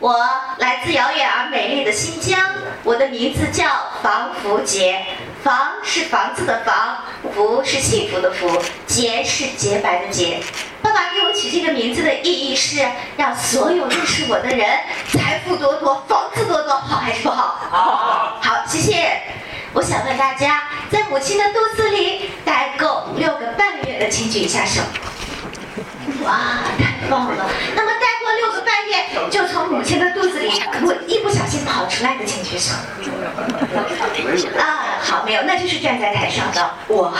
我来自遥远而美丽的新疆，我的名字叫房福杰。房是房子的房，福是幸福的福，洁是洁白的洁。爸爸给我取这个名字的意义是让所有认识我的人财富多多，房子多多，好还是不好？好。好，谢谢。我想问大家，在母亲的肚子里待够六个半月的，请举一下手。哇，太棒了！那么待过六个半月就从母亲的肚子里我一不小心跑出来的，请举手。啊，好，没有，那就是站在台上的我。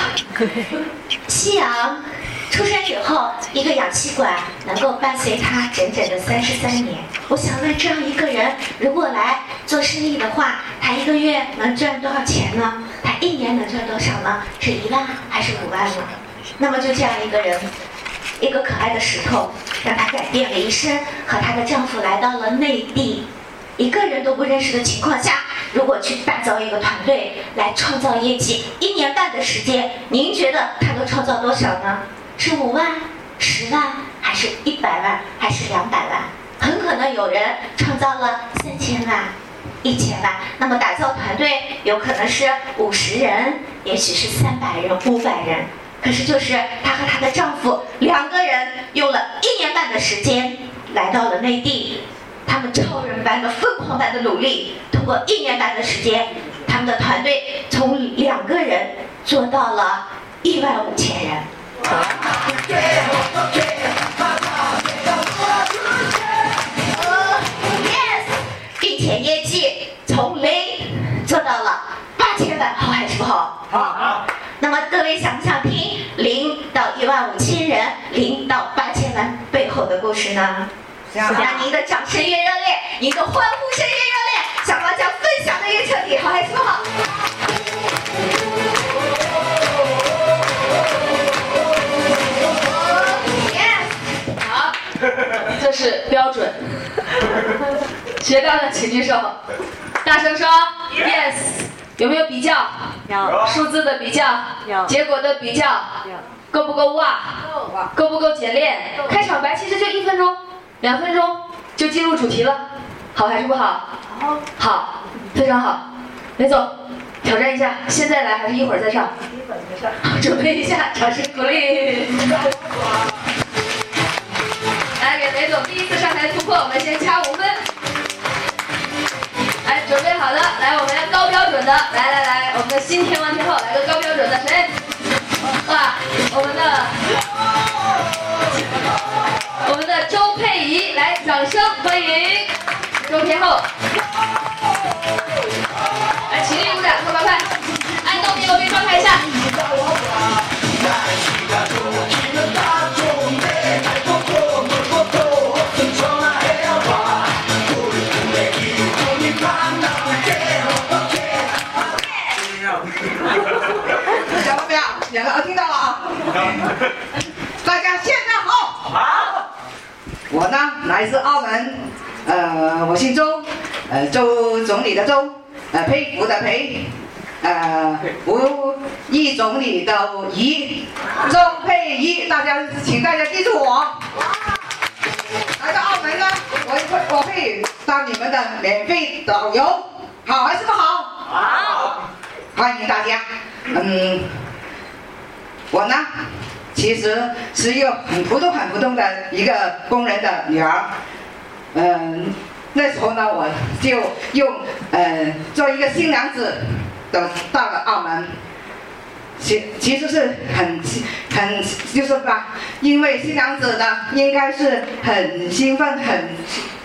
夕阳出生以后，一个氧气管能够伴随他整整的三十三年。我想问，这样一个人如果来做生意的话，他一个月能赚多少钱呢？他一年能赚多少呢？是一万还是五万呢？那么就这样一个人。一个可爱的石头，让她改变了一生，和她的丈夫来到了内地，一个人都不认识的情况下，如果去打造一个团队来创造业绩，一年半的时间，您觉得她能创造多少呢？是五万、十万，还是一百万，还是两百万？很可能有人创造了三千万、一千万。那么打造团队有可能是五十人，也许是三百人、五百人。可是，就是她和她的丈夫两个人用了一年半的时间来到了内地，他们超人般的、疯狂般的努力，通过一年半的时间，他们的团队从两个人做到了一万五千人。Yes，并且业绩从零做到了八千万，好还是不好？好。那么各位想不想听零到一万五千人，零到八千万背后的故事呢？让您的掌声越热烈，您的欢呼声越热烈，想大家分享的越彻底，好还是不？好，这是标准。学到的请举手，大声说 yes。有没有比较？有。数字的比较？有。结果的比较？有。够不够哇？够。够不够简练？开场白其实就一分钟、两分钟就进入主题了，好还是不好？好。好，非常好。雷总，挑战一下，现在来还是一会儿再上？一会儿再上。准备一下，掌声鼓励。来，给雷总第一次上台突破，我们先掐五分。来，准备好了，来，我们高标准的，来来来，我们的新天王天后，来个高标准的，谁？哇，我们的，我们的周佩仪，来，掌声欢迎周天后。来自澳门，呃，我姓周，呃，周总理的周，呃，佩服的佩，呃，吴毅总理的仪，周佩仪，大家请大家记住我。来到澳门呢，我会我会当你们的免费导游，好还是不好？好。欢迎大家。嗯，我呢，其实是一个很普通、很普通的一个工人的女儿。嗯，那时候呢，我就用呃做一个新娘子的到了澳门。其其实是很很就是吧，因为新娘子呢，应该是很兴奋、很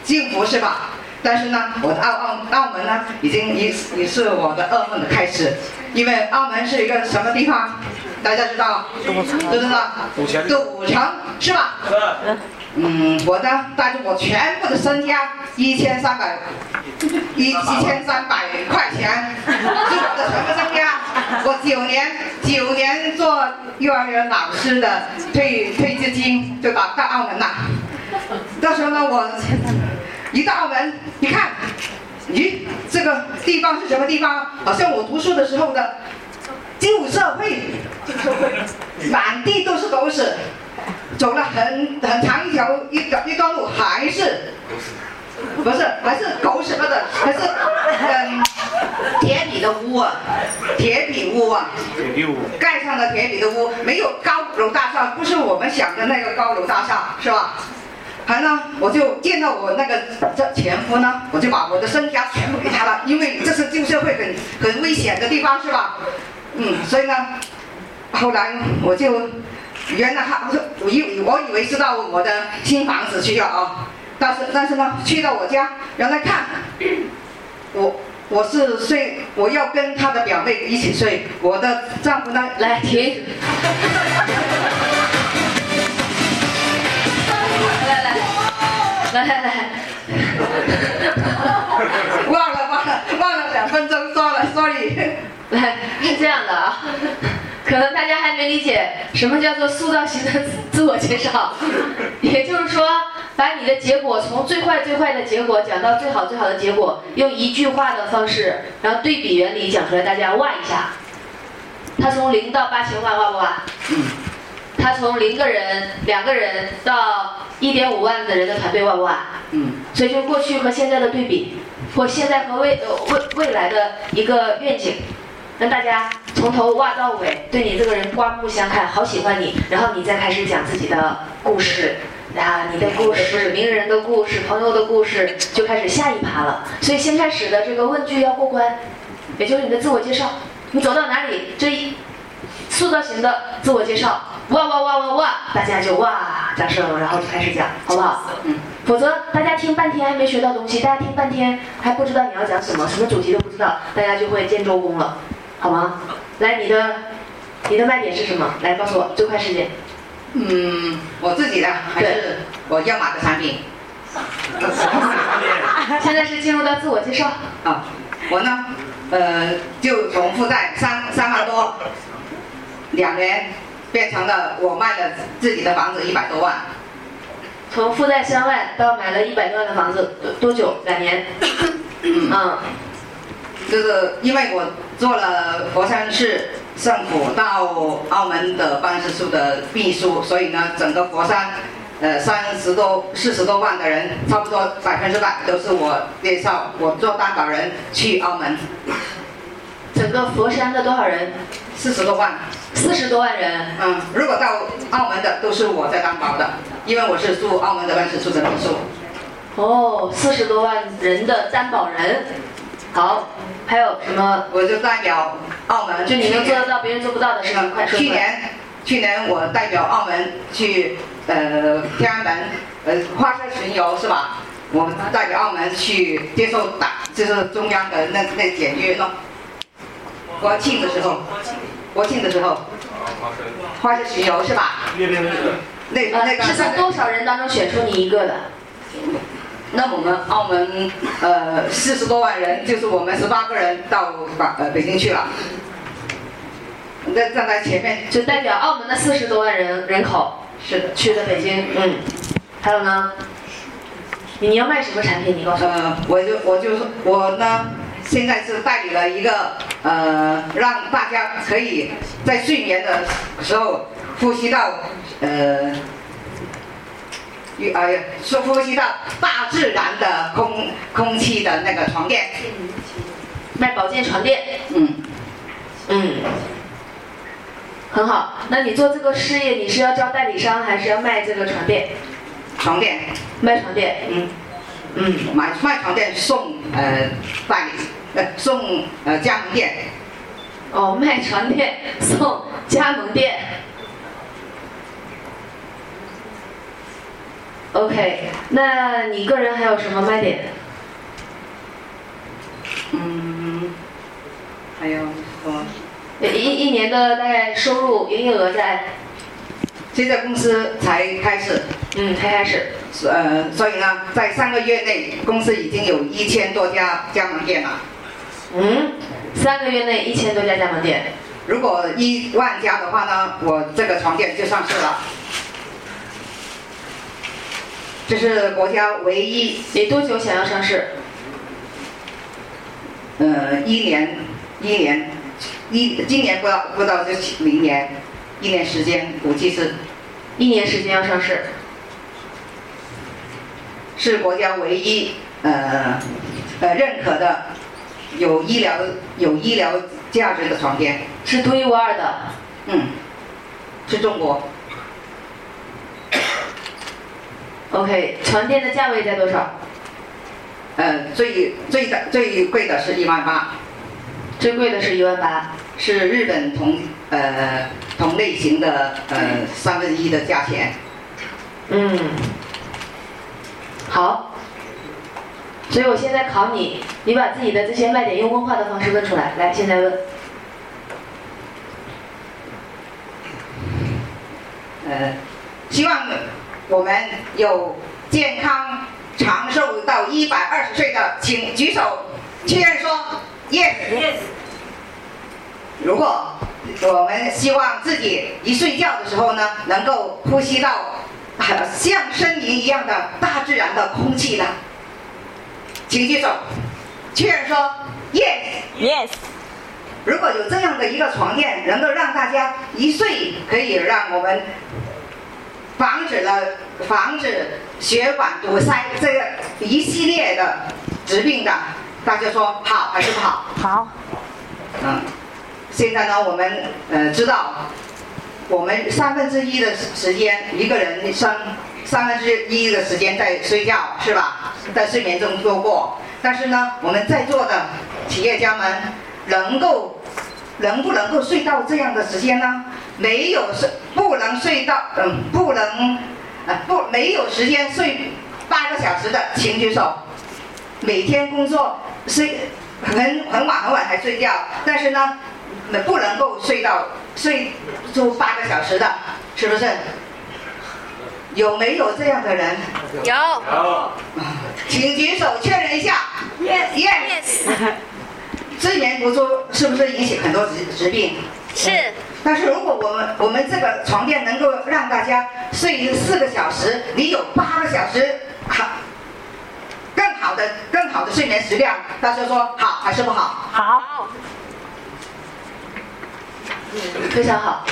幸福，是吧？但是呢，我的澳澳澳门呢，已经已已是我的噩梦的开始，因为澳门是一个什么地方？大家知道？知不知道？赌城。赌城是吧？是。嗯，我呢带着我全部的身家一千三百一一千三百块钱，是我的全部身家。我九年九年做幼儿园老师的退退资金就打到澳门了。到时候呢，我一到澳门，你看咦，这个地方是什么地方？好像我读书的时候的旧社会，满地都是狗屎。走了很很长一条一一段路，还是不是还是狗屎不是还是嗯铁皮的屋啊，铁皮屋啊，铁皮屋，盖上了铁皮的屋，没有高楼大厦，不是我们想的那个高楼大厦，是吧？还呢，我就见到我那个这前夫呢，我就把我的身家全部给他了，因为这是旧社会很很危险的地方，是吧？嗯，所以呢，后来我就。原来他，我以我以为是到我的新房子去了啊，但是但是呢，去到我家，原来看，我我是睡，我要跟他的表妹一起睡，我的丈夫呢，来停，来来来，忘了忘了忘了两分钟说了，sorry，来是这样的啊。可能大家还没理解什么叫做塑造型的自我介绍，也就是说，把你的结果从最坏最坏的结果讲到最好最好的结果，用一句话的方式，然后对比原理讲出来，大家哇一下。他从零到八千万，哇不哇？嗯。他从零个人、两个人到一点五万的人的团队，哇不哇？嗯。所以就过去和现在的对比，或现在和未呃未未来的一个愿景。让大家从头挖到尾，对你这个人刮目相看，好喜欢你，然后你再开始讲自己的故事，啊，你的故事，名人的故事，朋友的故事，就开始下一趴了。所以先开始的这个问句要过关，也就是你的自我介绍，你走到哪里，这一塑造型的自我介绍，哇哇哇哇哇，大家就哇掌声，然后就开始讲，好不好？嗯。否则大家听半天还没学到东西，大家听半天还不知道你要讲什么，什么主题都不知道，大家就会见周公了。好吗？来，你的你的卖点是什么？来告诉我，最快时间。嗯，我自己的还是我要买的产品。现在是进入到自我介绍。啊，我呢，呃，就从负债三三万多，两年变成了我卖了自己的房子一百多万。从负债三万到买了一百多万的房子，多多久？两年。嗯。就是因为我做了佛山市政府到澳门的办事处的秘书，所以呢，整个佛山，呃，三十多、四十多万的人，差不多百分之百都是我介绍，我做担保人去澳门。整个佛山的多少人？四十多万。四十多万人。嗯，如果到澳门的都是我在担保的，因为我是住澳门的办事处的秘书。哦，四十多万人的担保人。好，还有什么？我就代表澳门，就你能做得到别人做不到的事情，快说去年，去年我代表澳门去呃天安门呃花车巡游是吧？我代表澳门去接受打，就是中央的那那检阅咯。国庆的时候，国庆的时候，花车巡游是吧？那那个是在多少人当中选出你一个的？那我们澳门呃四十多万人，就是我们十八个人到北呃北京去了。在站在前面，就代表澳门的四十多万人人口是的去的北京。嗯，还有呢？你要卖什么产品？你告诉我。呃，我就我就我呢，现在是代理了一个呃，让大家可以在睡眠的时候呼吸到呃。哎呀，说呼吸到大自然的空空气的那个床垫，卖保健床垫，嗯，嗯，很好。那你做这个事业，你是要招代理商，还是要卖这个床垫？床垫，卖床垫，嗯，嗯，买卖床垫送呃代理，呃送呃加盟店。哦，卖床垫送加盟店。OK，那你个人还有什么卖点？嗯，还有什么？一一年的大概收入营业额在？现在公司才开始，嗯，才开始。呃，所以呢，在三个月内，公司已经有一千多家加盟店了。嗯，三个月内一千多家加盟店。如果一万家的话呢，我这个床垫就上市了。这是国家唯一。你多久想要上市？呃，一年一年一今年不到不到就明年一年时间，估计是一年时间要上市，是国家唯一呃呃认可的有医疗有医疗价值的床垫，是独一无二的。嗯，是中国。OK，床垫的价位在多少？呃，最最的最贵的是一万八，最贵的是一万八。是日本同呃同类型的呃三分之一的价钱。嗯，好。所以我现在考你，你把自己的这些卖点用问话的方式问出来。来，现在问。呃，希望我们有健康长寿到一百二十岁的，请举手，确认说 yes。yes。如果我们希望自己一睡觉的时候呢，能够呼吸到呃像森林一样的大自然的空气的，请举手，确认说 yes。Yes，如果有这样的一个床垫，能够让大家一睡可以让我们防止了防止血管堵塞这个一系列的疾病的，大家说好还是不好？好，嗯，现在呢，我们呃知道，我们三分之一的时间，一个人生三分之一的时间在睡觉，是吧？在睡眠中度过。但是呢，我们在座的企业家们能够能不能够睡到这样的时间呢？没有睡，不能睡到，嗯，不能，呃，不没有时间睡八个小时的，请举手。每天工作睡很很晚很晚才睡觉，但是呢，不能够睡到睡足八个小时的，是不是？有没有这样的人？有有请举手确认一下。Yes yes。睡眠不足是不是引起很多疾疾病？是但是如果我们我们这个床垫能够让大家睡四个小时，你有八个小时好，更好的更好的睡眠质量，大家说好还是不好？好，嗯非常好。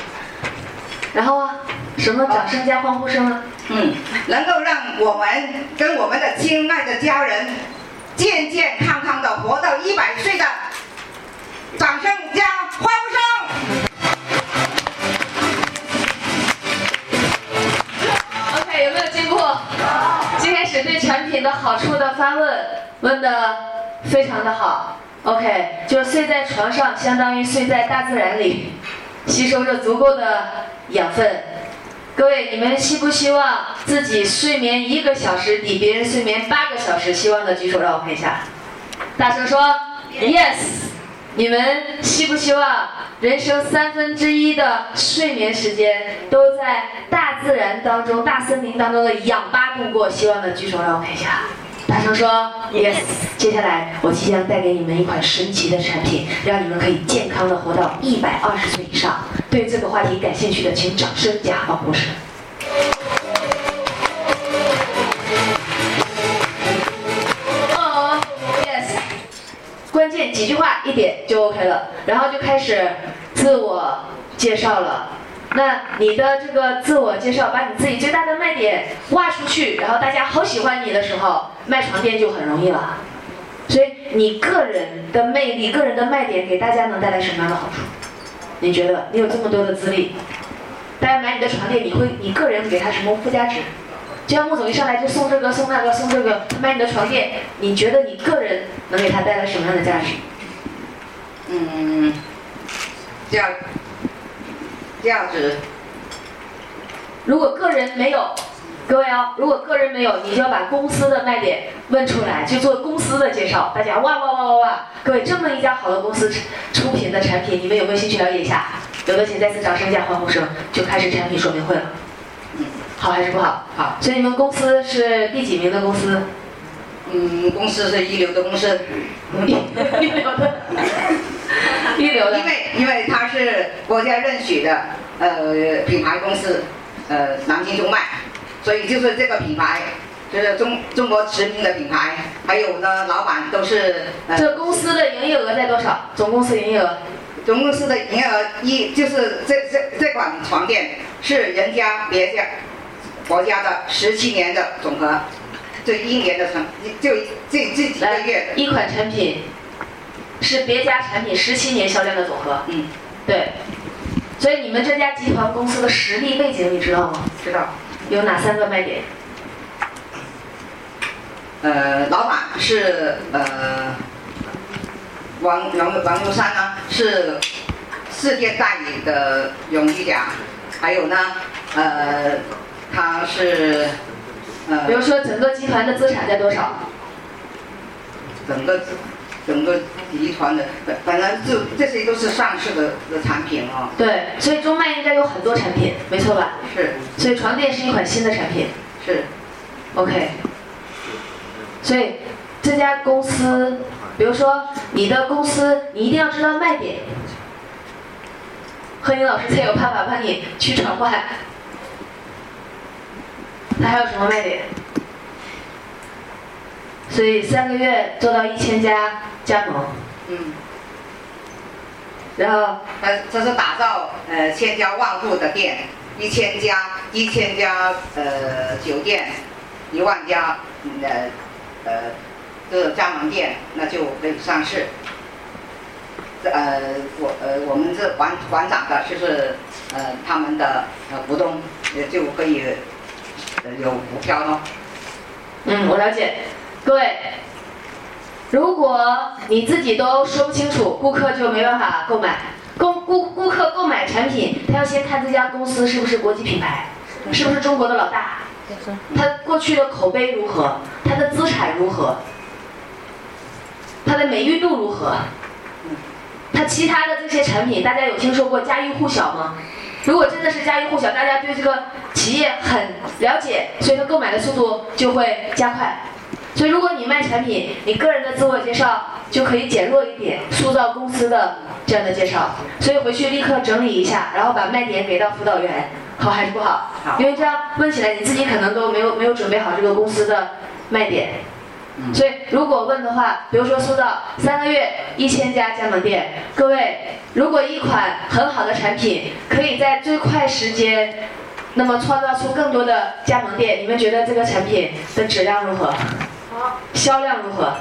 然后啊，什么掌声加欢呼声啊？嗯，能够让我们跟我们的亲爱的家人健健康康的活到一百岁的，掌声加欢呼声。OK，有没有进步？今天是对产品的好处的发问问的非常的好。OK，就是睡在床上，相当于睡在大自然里，吸收着足够的养分。各位，你们希不希望自己睡眠一个小时抵别人睡眠八个小时？希望的举手让我看一下，大声说 yes。你们希不希望人生三分之一的睡眠时间都在大自然当中、大森林当中的氧吧度过？希望的举手让我看一下，大声说 yes。接下来我即将带给你们一款神奇的产品，让你们可以健康的活到一百二十岁以上。对这个话题感兴趣的，请掌声加欢呼声。哦，yes。关键几句话一点就 OK 了，然后就开始自我介绍了。那你的这个自我介绍，把你自己最大的卖点挖出去，然后大家好喜欢你的时候，卖床垫就很容易了。所以你个人的魅力、个人的卖点，给大家能带来什么样的好处？你觉得你有这么多的资历，大家买你的床垫，你会你个人给他什么附加值？就像穆总一上来就送这个送那个送这个，他买你的床垫，你觉得你个人能给他带来什么样的价值？嗯，价价值如果个人没有，各位哦，如果个人没有，你就要把公司的卖点问出来，就做公司的介绍。大家哇哇哇哇哇！各位，这么一家好的公司出品的产品，你们有没有兴趣了解一下？有的请再次掌声加欢呼声，就开始产品说明会了。嗯，好还是不好？好。所以你们公司是第几名的公司？嗯，公司是一流的公司，一流的，一流的因。为因为它是国家认许的呃品牌公司，呃南京中脉，所以就是这个品牌就是中中国驰名的品牌，还有呢，老板都是呃，这公司的营业额在多少？总公司营业额？总公司的营业额一就是这这这款床垫是人家别家国家的十七年的总和，这一年的成就这这几个来月，，一款产品是别家产品十七年销量的总和。嗯，对，所以你们这家集团公司的实力背景你知道吗？知道。有哪三个卖点？呃，老板是呃王王王佑山呢，是世界代理的荣誉奖，还有呢，呃，他是呃比如说整个集团的资产在多少？整个整个集团的，反反正就这些都是上市的的产品啊，对，所以中脉应该有很多产品，没错吧？是所以床垫是一款新的产品是，，OK。所以这家公司，比如说你的公司，你一定要知道卖点。贺英老师才有办法帮你去转换。它还有什么卖点？所以三个月做到一千家加盟，嗯，然后他这是打造呃千家万户的店，一千家一千家呃酒店，一万家嗯呃呃这个加盟店，那就可以上市。呃我呃我们这馆馆长的就是呃他们的呃股东，也就可以呃有股票咯。嗯，我了解。各位，如果你自己都说不清楚，顾客就没办法购买。购顾顾客购买产品，他要先看这家公司是不是国际品牌，是不是中国的老大，他过去的口碑如何，他的资产如何，他的美誉度如何，他其他的这些产品，大家有听说过家喻户晓吗？如果真的是家喻户晓，大家对这个企业很了解，所以他购买的速度就会加快。所以如果你卖产品，你个人的自我介绍就可以减弱一点，塑造公司的这样的介绍。所以回去立刻整理一下，然后把卖点给到辅导员，好还是不好？好因为这样问起来，你自己可能都没有没有准备好这个公司的卖点。嗯所以如果问的话，比如说塑造三个月一千家加盟店，各位，如果一款很好的产品可以在最快时间，那么创造出更多的加盟店，你们觉得这个产品的质量如何？销量如何？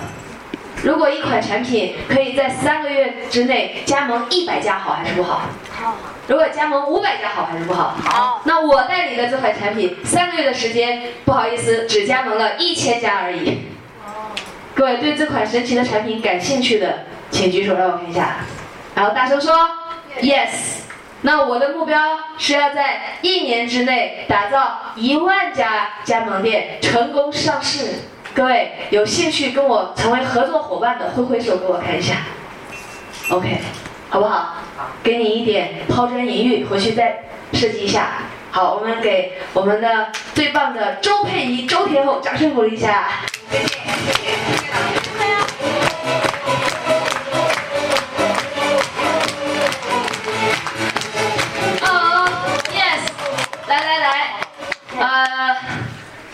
如果一款产品可以在三个月之内加盟一百家，好还是不好？好，如果加盟五百家，好还是不好？好，那我代理的这款产品，三个月的时间，不好意思，只加盟了一千家而已。各位对这款神奇的产品感兴趣的，请举手让我看一下，然后大声说 yes。那我的目标是要在一年之内打造一万家加盟店，成功上市。各位有兴趣跟我成为合作伙伴的，挥挥手给我看一下。OK，好不好？给你一点抛砖引玉，回去再设计一下。好，我们给我们的最棒的周佩仪周天后掌声鼓励一下。哦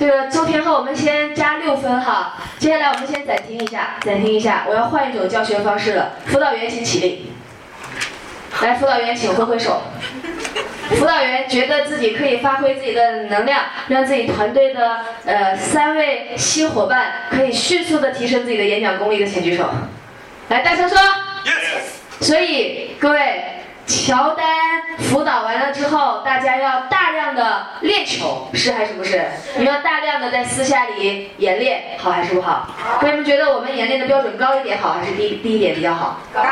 这个周天后我们先加六分哈。接下来我们先暂停一下，暂停一下，我要换一种教学方式了。辅导员请起立，来，辅导员请挥挥手。辅导员觉得自己可以发挥自己的能量，让自己团队的呃三位新伙伴可以迅速的提升自己的演讲功力的，请举手。来，大声说。Yes 所以各位，乔丹辅导完了之后，大家要大量的练球，是还是不是？你们要大量的在私下里演练，好还是不好？同学们觉得我们演练的标准高一点好，还是低低一点比较好？高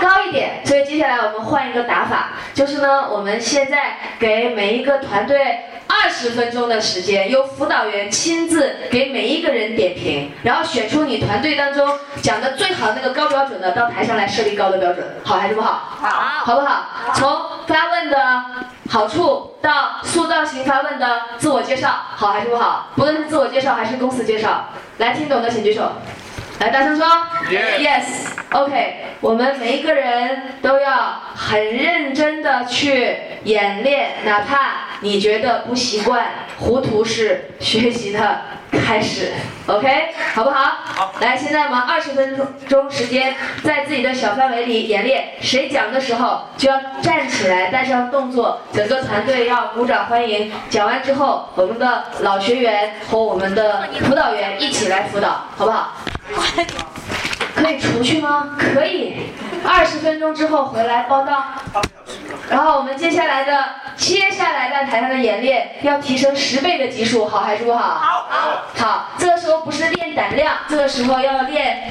高一点。所以接下来我们换一个打法，就是呢，我们现在给每一个团队二十分钟的时间，由辅导员亲自给每一个人点评，然后选出你团队当中讲的最好那个高标准的，到台上来设立高的标准，好还是不好？好，好不好？从发问的好处到塑造型发问的自我介绍，好还是不好？不论是自我介绍还是公司介绍，来听懂的请举手。来，大声说 yes。OK，我们每一个人都要很认真的去演练，哪怕你觉得不习惯，糊涂是学习的开始，OK，好不好？好。来，现在我们二十分钟时间，在自己的小范围里演练。谁讲的时候就要站起来，带上动作，整个团队要鼓掌欢迎。讲完之后，我们的老学员和我们的辅导员一起来辅导，好不好？可以出去吗？可以。二十分钟之后回来报到。然后我们接下来的接下来在台上的演练要提升十倍的级数，好还是不好？好。好，这个时候不是练胆量，这个时候要练